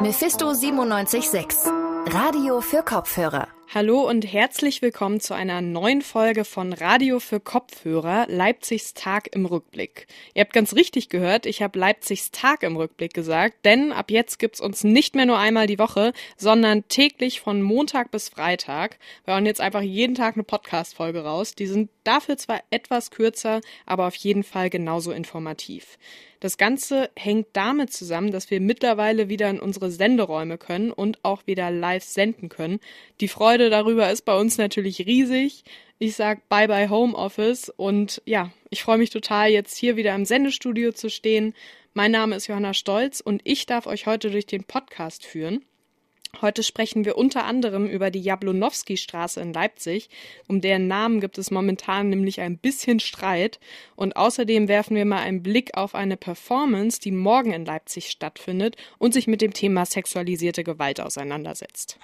Mephisto 976, Radio für Kopfhörer. Hallo und herzlich willkommen zu einer neuen Folge von Radio für Kopfhörer, Leipzigs Tag im Rückblick. Ihr habt ganz richtig gehört, ich habe Leipzigs Tag im Rückblick gesagt, denn ab jetzt gibt's uns nicht mehr nur einmal die Woche, sondern täglich von Montag bis Freitag. Wir hauen jetzt einfach jeden Tag eine Podcast-Folge raus. Die sind dafür zwar etwas kürzer, aber auf jeden Fall genauso informativ. Das Ganze hängt damit zusammen, dass wir mittlerweile wieder in unsere Senderäume können und auch wieder live senden können. Die Freude darüber ist bei uns natürlich riesig. Ich sag bye bye Homeoffice und ja, ich freue mich total jetzt hier wieder im Sendestudio zu stehen. Mein Name ist Johanna Stolz und ich darf euch heute durch den Podcast führen. Heute sprechen wir unter anderem über die Jablonowski-Straße in Leipzig. Um deren Namen gibt es momentan nämlich ein bisschen Streit. Und außerdem werfen wir mal einen Blick auf eine Performance, die morgen in Leipzig stattfindet und sich mit dem Thema sexualisierte Gewalt auseinandersetzt.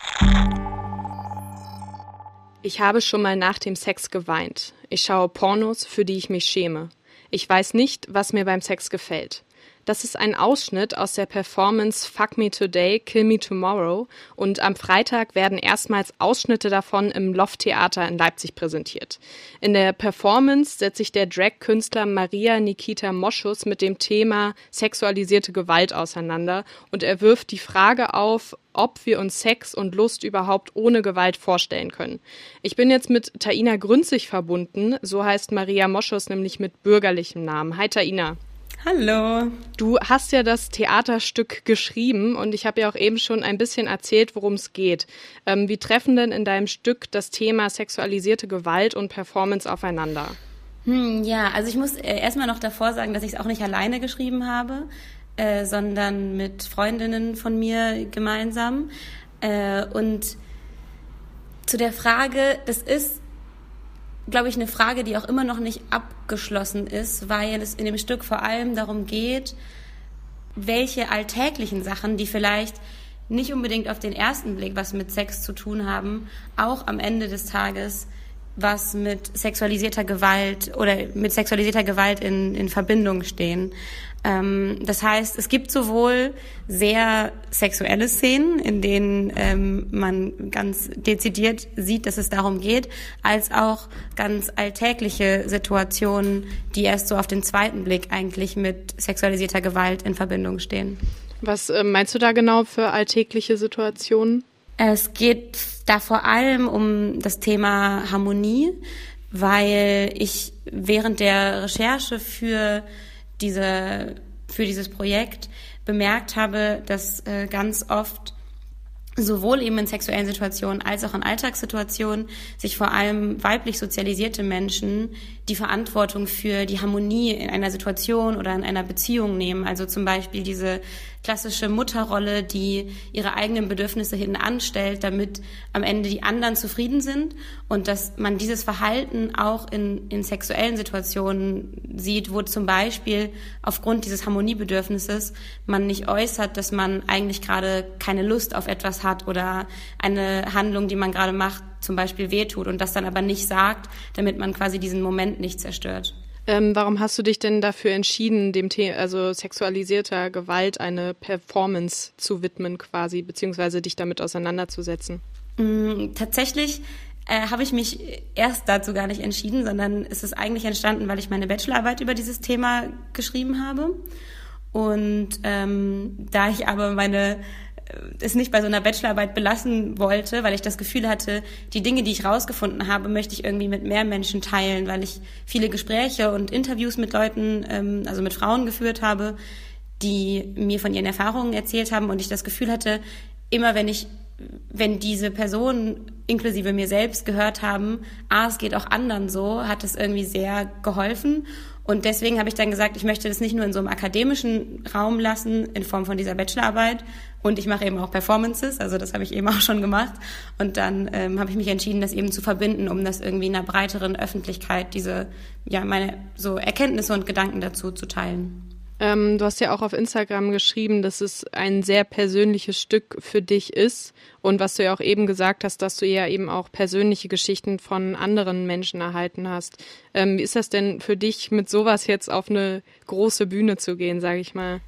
Ich habe schon mal nach dem Sex geweint. Ich schaue Pornos, für die ich mich schäme. Ich weiß nicht, was mir beim Sex gefällt. Das ist ein Ausschnitt aus der Performance Fuck Me Today, Kill Me Tomorrow und am Freitag werden erstmals Ausschnitte davon im Loft Theater in Leipzig präsentiert. In der Performance setzt sich der Drag-Künstler Maria Nikita Moschus mit dem Thema sexualisierte Gewalt auseinander und er wirft die Frage auf, ob wir uns Sex und Lust überhaupt ohne Gewalt vorstellen können. Ich bin jetzt mit Taina Grünzig verbunden, so heißt Maria Moschus nämlich mit bürgerlichem Namen. Hi Taina. Hallo. Du hast ja das Theaterstück geschrieben und ich habe ja auch eben schon ein bisschen erzählt, worum es geht. Ähm, wie treffen denn in deinem Stück das Thema sexualisierte Gewalt und Performance aufeinander? Hm, ja, also ich muss äh, erstmal noch davor sagen, dass ich es auch nicht alleine geschrieben habe, äh, sondern mit Freundinnen von mir gemeinsam. Äh, und zu der Frage, das ist glaube ich, eine Frage, die auch immer noch nicht abgeschlossen ist, weil es in dem Stück vor allem darum geht, welche alltäglichen Sachen, die vielleicht nicht unbedingt auf den ersten Blick was mit Sex zu tun haben, auch am Ende des Tages was mit sexualisierter Gewalt oder mit sexualisierter Gewalt in, in Verbindung stehen. Ähm, das heißt, es gibt sowohl sehr sexuelle Szenen, in denen ähm, man ganz dezidiert sieht, dass es darum geht, als auch ganz alltägliche Situationen, die erst so auf den zweiten Blick eigentlich mit sexualisierter Gewalt in Verbindung stehen. Was äh, meinst du da genau für alltägliche Situationen? Es geht da vor allem um das Thema Harmonie, weil ich während der Recherche für diese, für dieses Projekt bemerkt habe, dass äh, ganz oft sowohl eben in sexuellen Situationen als auch in Alltagssituationen sich vor allem weiblich sozialisierte Menschen die Verantwortung für die Harmonie in einer Situation oder in einer Beziehung nehmen. Also zum Beispiel diese klassische Mutterrolle, die ihre eigenen Bedürfnisse hinten anstellt, damit am Ende die anderen zufrieden sind und dass man dieses Verhalten auch in, in sexuellen Situationen sieht, wo zum Beispiel aufgrund dieses Harmoniebedürfnisses man nicht äußert, dass man eigentlich gerade keine Lust auf etwas hat oder eine Handlung, die man gerade macht, zum Beispiel wehtut und das dann aber nicht sagt, damit man quasi diesen Moment nicht zerstört. Ähm, warum hast du dich denn dafür entschieden, dem Thema, also sexualisierter Gewalt eine Performance zu widmen quasi, beziehungsweise dich damit auseinanderzusetzen? Mm, tatsächlich äh, habe ich mich erst dazu gar nicht entschieden, sondern es ist eigentlich entstanden, weil ich meine Bachelorarbeit über dieses Thema geschrieben habe. Und ähm, da ich aber meine es nicht bei so einer Bachelorarbeit belassen wollte, weil ich das Gefühl hatte, die Dinge, die ich rausgefunden habe, möchte ich irgendwie mit mehr Menschen teilen, weil ich viele Gespräche und Interviews mit Leuten, ähm, also mit Frauen geführt habe, die mir von ihren Erfahrungen erzählt haben und ich das Gefühl hatte, immer wenn ich wenn diese Personen inklusive mir selbst gehört haben, ah, es geht auch anderen so, hat es irgendwie sehr geholfen. Und deswegen habe ich dann gesagt, ich möchte das nicht nur in so einem akademischen Raum lassen, in Form von dieser Bachelorarbeit. Und ich mache eben auch Performances, also das habe ich eben auch schon gemacht. Und dann ähm, habe ich mich entschieden, das eben zu verbinden, um das irgendwie in einer breiteren Öffentlichkeit, diese, ja, meine so Erkenntnisse und Gedanken dazu zu teilen. Ähm, du hast ja auch auf Instagram geschrieben, dass es ein sehr persönliches Stück für dich ist. Und was du ja auch eben gesagt hast, dass du ja eben auch persönliche Geschichten von anderen Menschen erhalten hast. Ähm, wie ist das denn für dich, mit sowas jetzt auf eine große Bühne zu gehen, sage ich mal?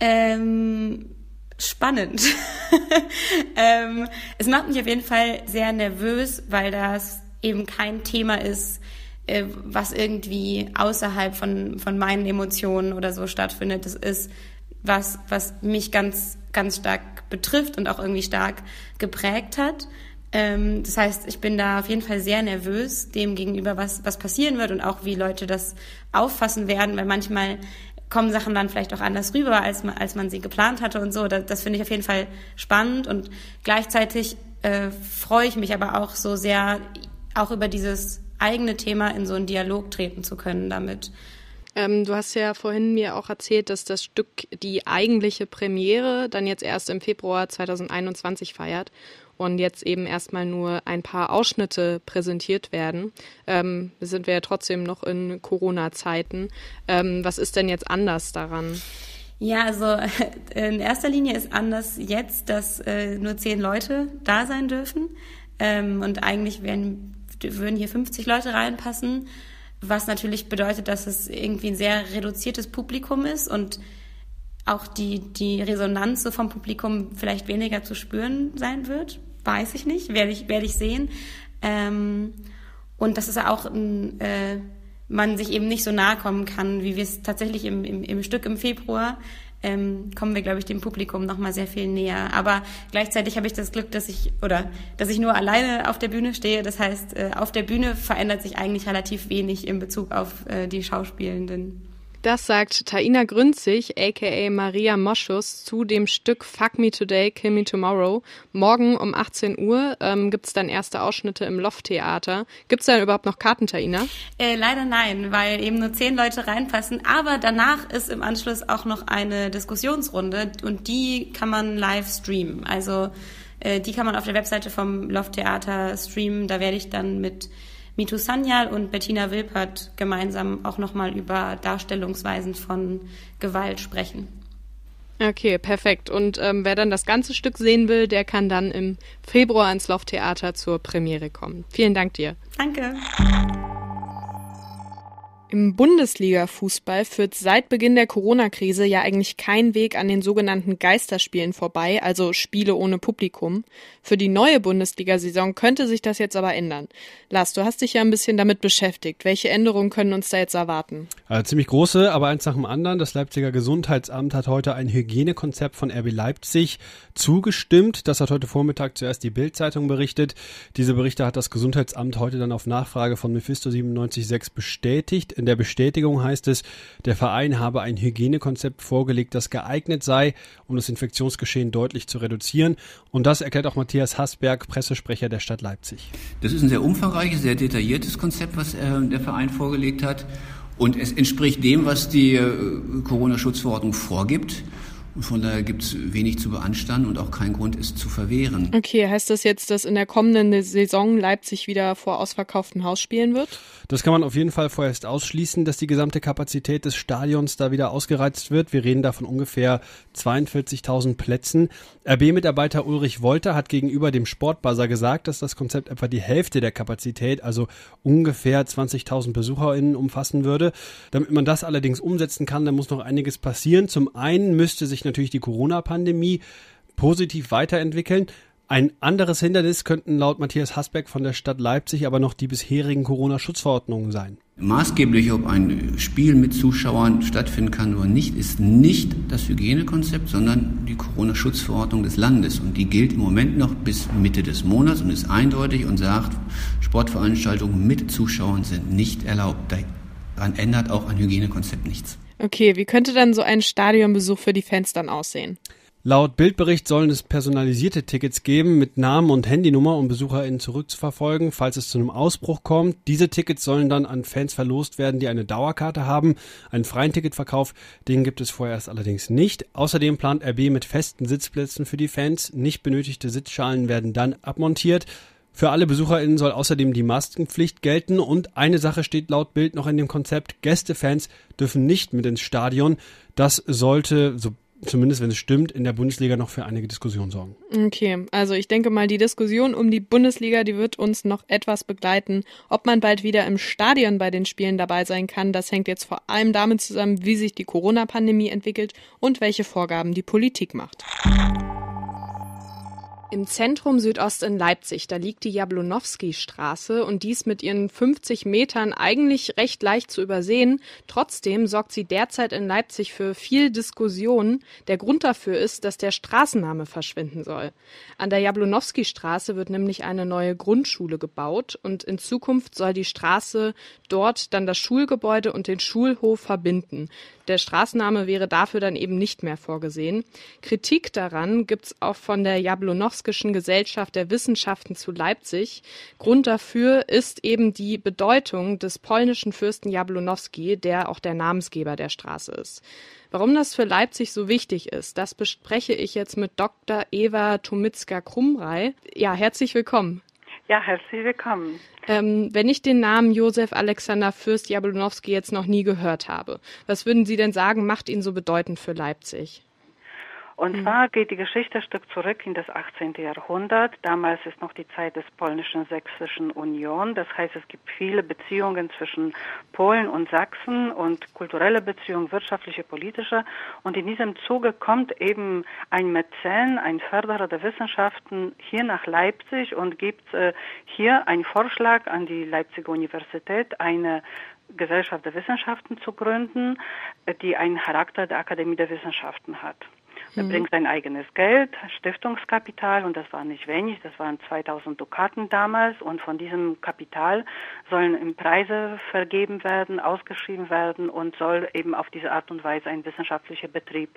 Ähm, spannend. ähm, es macht mich auf jeden Fall sehr nervös, weil das eben kein Thema ist, äh, was irgendwie außerhalb von, von meinen Emotionen oder so stattfindet. Das ist was, was mich ganz, ganz stark betrifft und auch irgendwie stark geprägt hat. Ähm, das heißt, ich bin da auf jeden Fall sehr nervös dem gegenüber, was, was passieren wird und auch wie Leute das auffassen werden, weil manchmal kommen Sachen dann vielleicht auch anders rüber, als man, als man sie geplant hatte und so. Das, das finde ich auf jeden Fall spannend und gleichzeitig äh, freue ich mich aber auch so sehr, auch über dieses eigene Thema in so einen Dialog treten zu können damit. Ähm, du hast ja vorhin mir auch erzählt, dass das Stück die eigentliche Premiere dann jetzt erst im Februar 2021 feiert und jetzt eben erstmal nur ein paar Ausschnitte präsentiert werden. Ähm, sind wir ja trotzdem noch in Corona-Zeiten. Ähm, was ist denn jetzt anders daran? Ja, also in erster Linie ist anders jetzt, dass äh, nur zehn Leute da sein dürfen. Ähm, und eigentlich werden, würden hier 50 Leute reinpassen was natürlich bedeutet, dass es irgendwie ein sehr reduziertes Publikum ist und auch die, die Resonanz so vom Publikum vielleicht weniger zu spüren sein wird. Weiß ich nicht, werde ich, werde ich sehen. Ähm, und dass es auch ein, äh, man sich eben nicht so nahe kommen kann, wie wir es tatsächlich im, im, im Stück im Februar ähm, kommen wir, glaube ich, dem Publikum noch mal sehr viel näher. Aber gleichzeitig habe ich das Glück, dass ich oder dass ich nur alleine auf der Bühne stehe. Das heißt, äh, auf der Bühne verändert sich eigentlich relativ wenig in Bezug auf äh, die Schauspielenden. Das sagt Taina Grünzig, aka Maria Moschus, zu dem Stück Fuck Me Today, Kill Me Tomorrow. Morgen um 18 Uhr ähm, gibt es dann erste Ausschnitte im Loft-Theater. Gibt es da überhaupt noch Karten, Taina? Äh, leider nein, weil eben nur zehn Leute reinpassen. Aber danach ist im Anschluss auch noch eine Diskussionsrunde und die kann man live streamen. Also äh, die kann man auf der Webseite vom Loft-Theater streamen. Da werde ich dann mit Mitu Sanyal und Bettina Wilpert gemeinsam auch nochmal über Darstellungsweisen von Gewalt sprechen. Okay, perfekt. Und ähm, wer dann das ganze Stück sehen will, der kann dann im Februar ins Loft-Theater zur Premiere kommen. Vielen Dank dir. Danke. Im Bundesliga-Fußball führt seit Beginn der Corona-Krise ja eigentlich kein Weg an den sogenannten Geisterspielen vorbei, also Spiele ohne Publikum. Für die neue Bundesliga-Saison könnte sich das jetzt aber ändern. Lars, du hast dich ja ein bisschen damit beschäftigt. Welche Änderungen können uns da jetzt erwarten? Also ziemlich große, aber eins nach dem anderen. Das Leipziger Gesundheitsamt hat heute ein Hygienekonzept von RB Leipzig zugestimmt. Das hat heute Vormittag zuerst die Bild-Zeitung berichtet. Diese Berichte hat das Gesundheitsamt heute dann auf Nachfrage von Mephisto 97.6 bestätigt. In der Bestätigung heißt es, der Verein habe ein Hygienekonzept vorgelegt, das geeignet sei, um das Infektionsgeschehen deutlich zu reduzieren. Und das erklärt auch Matthias Hassberg, Pressesprecher der Stadt Leipzig. Das ist ein sehr umfangreiches, sehr detailliertes Konzept, was äh, der Verein vorgelegt hat. Und es entspricht dem, was die äh, Corona-Schutzverordnung vorgibt. Und von daher gibt es wenig zu beanstanden und auch keinen Grund, es zu verwehren. Okay, heißt das jetzt, dass in der kommenden Saison Leipzig wieder vor ausverkauftem Haus spielen wird? Das kann man auf jeden Fall vorerst ausschließen, dass die gesamte Kapazität des Stadions da wieder ausgereizt wird. Wir reden da von ungefähr 42.000 Plätzen. RB-Mitarbeiter Ulrich Wolter hat gegenüber dem Sportbuzzer gesagt, dass das Konzept etwa die Hälfte der Kapazität, also ungefähr 20.000 BesucherInnen umfassen würde. Damit man das allerdings umsetzen kann, dann muss noch einiges passieren. Zum einen müsste sich natürlich die Corona-Pandemie positiv weiterentwickeln. Ein anderes Hindernis könnten laut Matthias Hasbeck von der Stadt Leipzig aber noch die bisherigen Corona-Schutzverordnungen sein. Maßgeblich, ob ein Spiel mit Zuschauern stattfinden kann oder nicht, ist nicht das Hygienekonzept, sondern die Corona-Schutzverordnung des Landes. Und die gilt im Moment noch bis Mitte des Monats und ist eindeutig und sagt, Sportveranstaltungen mit Zuschauern sind nicht erlaubt. Daran ändert auch ein Hygienekonzept nichts. Okay, wie könnte dann so ein Stadionbesuch für die Fans dann aussehen? Laut Bildbericht sollen es personalisierte Tickets geben mit Namen und Handynummer, um BesucherInnen zurückzuverfolgen, falls es zu einem Ausbruch kommt. Diese Tickets sollen dann an Fans verlost werden, die eine Dauerkarte haben. Einen freien Ticketverkauf, den gibt es vorerst allerdings nicht. Außerdem plant RB mit festen Sitzplätzen für die Fans. Nicht benötigte Sitzschalen werden dann abmontiert. Für alle BesucherInnen soll außerdem die Maskenpflicht gelten und eine Sache steht laut Bild noch in dem Konzept. Gästefans dürfen nicht mit ins Stadion. Das sollte, so zumindest wenn es stimmt, in der Bundesliga noch für einige Diskussionen sorgen. Okay, also ich denke mal, die Diskussion um die Bundesliga, die wird uns noch etwas begleiten. Ob man bald wieder im Stadion bei den Spielen dabei sein kann, das hängt jetzt vor allem damit zusammen, wie sich die Corona-Pandemie entwickelt und welche Vorgaben die Politik macht. Im Zentrum Südost in Leipzig, da liegt die Jablonowski-Straße und dies mit ihren 50 Metern eigentlich recht leicht zu übersehen. Trotzdem sorgt sie derzeit in Leipzig für viel Diskussion. Der Grund dafür ist, dass der Straßenname verschwinden soll. An der Jablonowski-Straße wird nämlich eine neue Grundschule gebaut und in Zukunft soll die Straße dort dann das Schulgebäude und den Schulhof verbinden. Der Straßenname wäre dafür dann eben nicht mehr vorgesehen. Kritik daran gibt es auch von der Jablonowskischen Gesellschaft der Wissenschaften zu Leipzig. Grund dafür ist eben die Bedeutung des polnischen Fürsten Jablonowski, der auch der Namensgeber der Straße ist. Warum das für Leipzig so wichtig ist, das bespreche ich jetzt mit Dr. Eva Tomitzka-Krumrei. Ja, herzlich willkommen. Ja, herzlich willkommen. Ähm, wenn ich den Namen Josef Alexander Fürst Jablonowski jetzt noch nie gehört habe, was würden Sie denn sagen, macht ihn so bedeutend für Leipzig? Und mhm. zwar geht die Geschichte ein Stück zurück in das 18. Jahrhundert. Damals ist noch die Zeit des polnischen sächsischen Union. Das heißt, es gibt viele Beziehungen zwischen Polen und Sachsen und kulturelle Beziehungen, wirtschaftliche, politische. Und in diesem Zuge kommt eben ein Mäzen, ein Förderer der Wissenschaften hier nach Leipzig und gibt äh, hier einen Vorschlag an die Leipziger Universität, eine Gesellschaft der Wissenschaften zu gründen, äh, die einen Charakter der Akademie der Wissenschaften hat. Er mhm. bringt sein eigenes Geld, Stiftungskapital, und das war nicht wenig, das waren 2000 Dukaten damals, und von diesem Kapital sollen Preise vergeben werden, ausgeschrieben werden und soll eben auf diese Art und Weise ein wissenschaftlicher Betrieb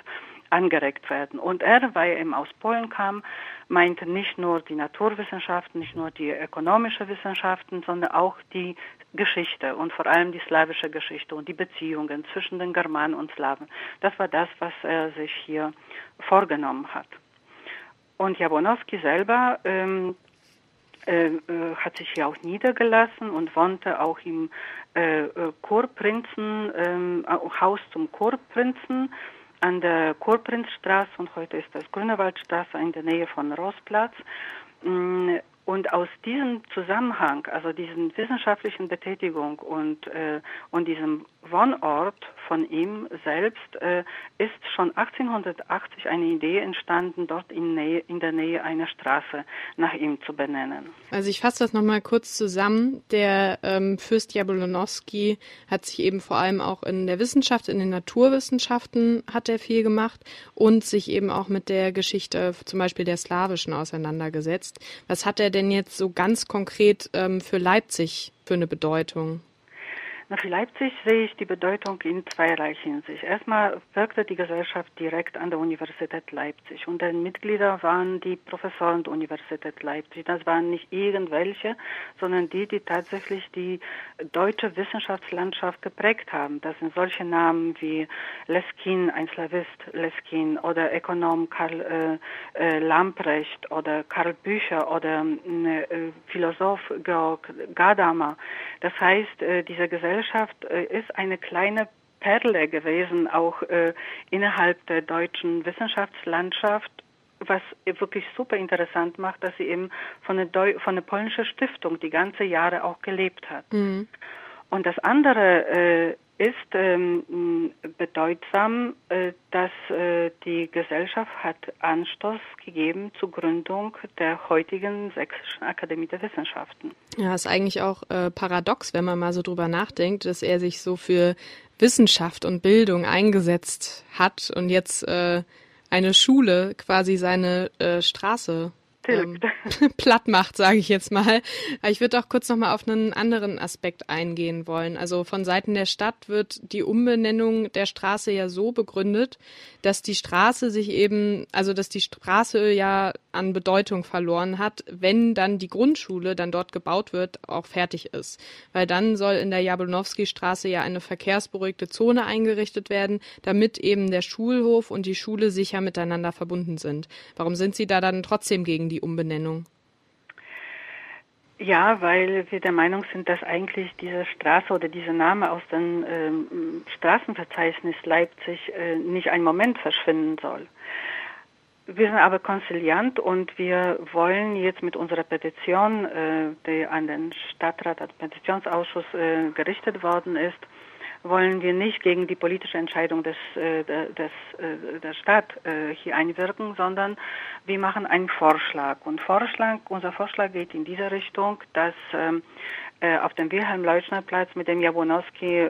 angeregt werden. Und er, weil er eben aus Polen kam, meinte nicht nur die Naturwissenschaften, nicht nur die ökonomische Wissenschaften, sondern auch die Geschichte und vor allem die slawische Geschichte und die Beziehungen zwischen den Germanen und Slawen. Das war das, was er sich hier vorgenommen hat. Und Jabonowski selber ähm, äh, äh, hat sich hier auch niedergelassen und wohnte auch im äh, äh Kurprinzen, äh, Haus zum Kurprinzen an der Kurprinzstraße und heute ist das Grünewaldstraße in der Nähe von Rossplatz. Und aus diesem Zusammenhang, also diesen wissenschaftlichen Betätigung und, äh, und diesem Wohnort von ihm selbst, äh, ist schon 1880 eine Idee entstanden, dort in, Nähe, in der Nähe einer Straße nach ihm zu benennen. Also ich fasse das nochmal kurz zusammen. Der ähm, Fürst Jablonowski hat sich eben vor allem auch in der Wissenschaft, in den Naturwissenschaften hat er viel gemacht und sich eben auch mit der Geschichte zum Beispiel der slawischen auseinandergesetzt. Was hat er denn jetzt so ganz konkret ähm, für Leipzig für eine Bedeutung? Na, für Leipzig sehe ich die Bedeutung in zweierlei Hinsicht. Erstmal wirkte die Gesellschaft direkt an der Universität Leipzig und die Mitglieder waren die Professoren der Universität Leipzig. Das waren nicht irgendwelche, sondern die, die tatsächlich die deutsche Wissenschaftslandschaft geprägt haben. Das sind solche Namen wie Leskin, ein Slavist Leskin oder Ökonom Karl äh, äh, Lamprecht oder Karl Bücher oder äh, Philosoph Georg Gadamer. Das heißt, äh, diese Gesellschaft Gesellschaft äh, ist eine kleine Perle gewesen, auch äh, innerhalb der deutschen Wissenschaftslandschaft, was wirklich super interessant macht, dass sie eben von der, Deu von der polnischen Stiftung die ganze Jahre auch gelebt hat. Mhm. Und das andere äh, ist ähm, bedeutsam, äh, dass äh, die Gesellschaft hat Anstoß gegeben zur Gründung der heutigen Sächsischen Akademie der Wissenschaften. Ja, ist eigentlich auch äh, paradox, wenn man mal so drüber nachdenkt, dass er sich so für Wissenschaft und Bildung eingesetzt hat und jetzt äh, eine Schule quasi seine äh, Straße ähm, platt macht, sage ich jetzt mal. Ich würde auch kurz noch mal auf einen anderen Aspekt eingehen wollen. Also von Seiten der Stadt wird die Umbenennung der Straße ja so begründet, dass die Straße sich eben, also dass die Straße ja an Bedeutung verloren hat, wenn dann die Grundschule dann dort gebaut wird, auch fertig ist. Weil dann soll in der Jablonowski-Straße ja eine verkehrsberuhigte Zone eingerichtet werden, damit eben der Schulhof und die Schule sicher miteinander verbunden sind. Warum sind Sie da dann trotzdem gegen die Umbenennung? Ja, weil wir der Meinung sind, dass eigentlich diese Straße oder dieser Name aus dem ähm, Straßenverzeichnis Leipzig äh, nicht einen Moment verschwinden soll. Wir sind aber konziliant und wir wollen jetzt mit unserer Petition, äh, die an den Stadtrat, an den Petitionsausschuss äh, gerichtet worden ist, wollen wir nicht gegen die politische Entscheidung des, äh, des, äh, der Stadt äh, hier einwirken, sondern wir machen einen Vorschlag. Und Vorschlag, unser Vorschlag geht in diese Richtung, dass ähm, äh, auf dem Wilhelm-Leuschner-Platz mit dem Jabonowski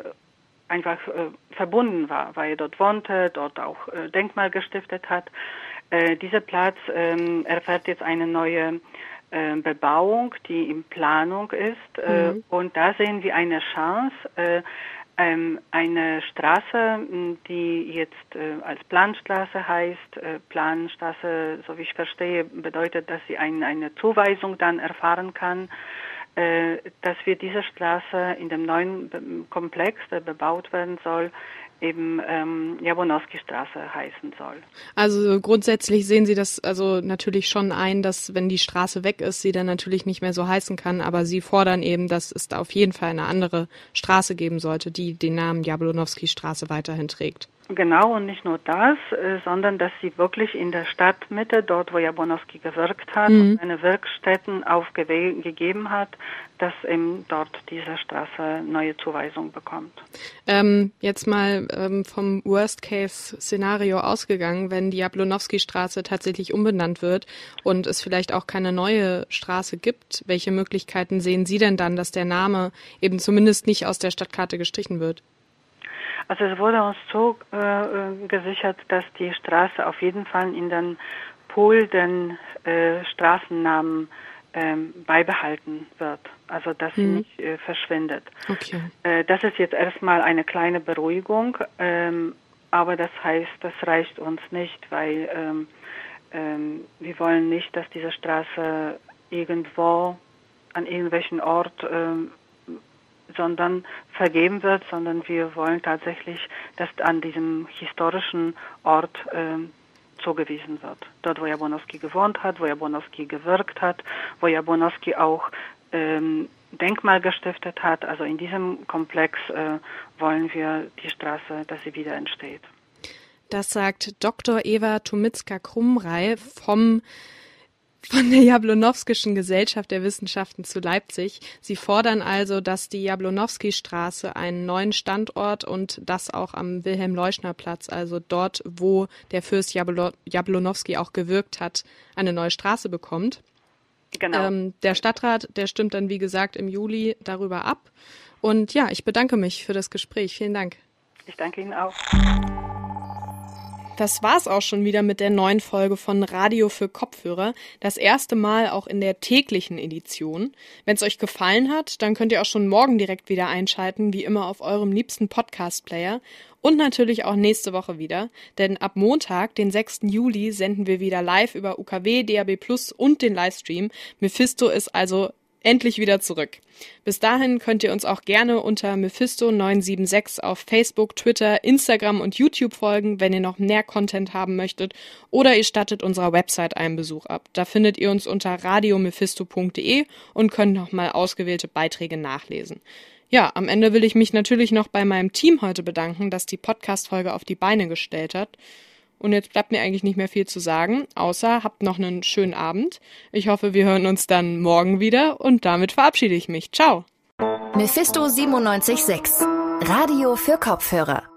einfach äh, verbunden war, weil er dort wohnte, dort auch äh, Denkmal gestiftet hat. Äh, dieser Platz ähm, erfährt jetzt eine neue äh, Bebauung, die in Planung ist. Äh, mhm. Und da sehen wir eine Chance, äh, eine Straße, die jetzt äh, als Planstraße heißt. Äh, Planstraße, so wie ich verstehe, bedeutet, dass sie ein, eine Zuweisung dann erfahren kann, äh, dass wir diese Straße in dem neuen Komplex, der bebaut werden soll, eben ähm, Jabonowski-Straße heißen soll. Also grundsätzlich sehen Sie das also natürlich schon ein, dass wenn die Straße weg ist, sie dann natürlich nicht mehr so heißen kann, aber Sie fordern eben, dass es da auf jeden Fall eine andere Straße geben sollte, die den Namen Jablonowski-Straße weiterhin trägt. Genau, und nicht nur das, äh, sondern dass sie wirklich in der Stadtmitte, dort wo Jabonowski gewirkt hat, mhm. und seine Wirkstätten aufgegeben hat, dass eben dort diese Straße neue Zuweisung bekommt. Ähm, jetzt mal ähm, vom Worst-Case-Szenario ausgegangen, wenn die Jablonowski-Straße tatsächlich umbenannt wird und es vielleicht auch keine neue Straße gibt, welche Möglichkeiten sehen Sie denn dann, dass der Name eben zumindest nicht aus der Stadtkarte gestrichen wird? Also es wurde uns so äh, gesichert, dass die Straße auf jeden Fall in den Pool den äh, Straßennamen ähm, beibehalten wird. Also dass sie mhm. nicht äh, verschwindet. Okay. Äh, das ist jetzt erstmal eine kleine Beruhigung, ähm, aber das heißt, das reicht uns nicht, weil ähm, ähm, wir wollen nicht, dass diese Straße irgendwo an irgendwelchen Ort ähm, sondern vergeben wird, sondern wir wollen tatsächlich, dass an diesem historischen Ort äh, zugewiesen wird. Dort, wo Jabonowski gewohnt hat, wo Jabonowski gewirkt hat, wo Jabonowski auch ähm, Denkmal gestiftet hat. Also in diesem Komplex äh, wollen wir die Straße, dass sie wieder entsteht. Das sagt Dr. Eva Tumitzka-Krumrei vom von der Jablonowskischen Gesellschaft der Wissenschaften zu Leipzig. Sie fordern also, dass die Jablonowski-Straße einen neuen Standort und das auch am Wilhelm-Leuschner-Platz, also dort, wo der Fürst Jablo Jablonowski auch gewirkt hat, eine neue Straße bekommt. Genau. Ähm, der Stadtrat, der stimmt dann, wie gesagt, im Juli darüber ab. Und ja, ich bedanke mich für das Gespräch. Vielen Dank. Ich danke Ihnen auch. Das war's auch schon wieder mit der neuen Folge von Radio für Kopfhörer. Das erste Mal auch in der täglichen Edition. Wenn es euch gefallen hat, dann könnt ihr auch schon morgen direkt wieder einschalten, wie immer auf eurem liebsten Podcast-Player. Und natürlich auch nächste Woche wieder, denn ab Montag, den 6. Juli, senden wir wieder live über UKW, DAB Plus und den Livestream. Mephisto ist also endlich wieder zurück. Bis dahin könnt ihr uns auch gerne unter Mephisto976 auf Facebook, Twitter, Instagram und YouTube folgen, wenn ihr noch mehr Content haben möchtet, oder ihr stattet unserer Website einen Besuch ab. Da findet ihr uns unter radiomephisto.de und könnt nochmal ausgewählte Beiträge nachlesen. Ja, am Ende will ich mich natürlich noch bei meinem Team heute bedanken, das die Podcast-Folge auf die Beine gestellt hat. Und jetzt bleibt mir eigentlich nicht mehr viel zu sagen, außer habt noch einen schönen Abend. Ich hoffe, wir hören uns dann morgen wieder und damit verabschiede ich mich. Ciao. Mephisto 976 Radio für Kopfhörer.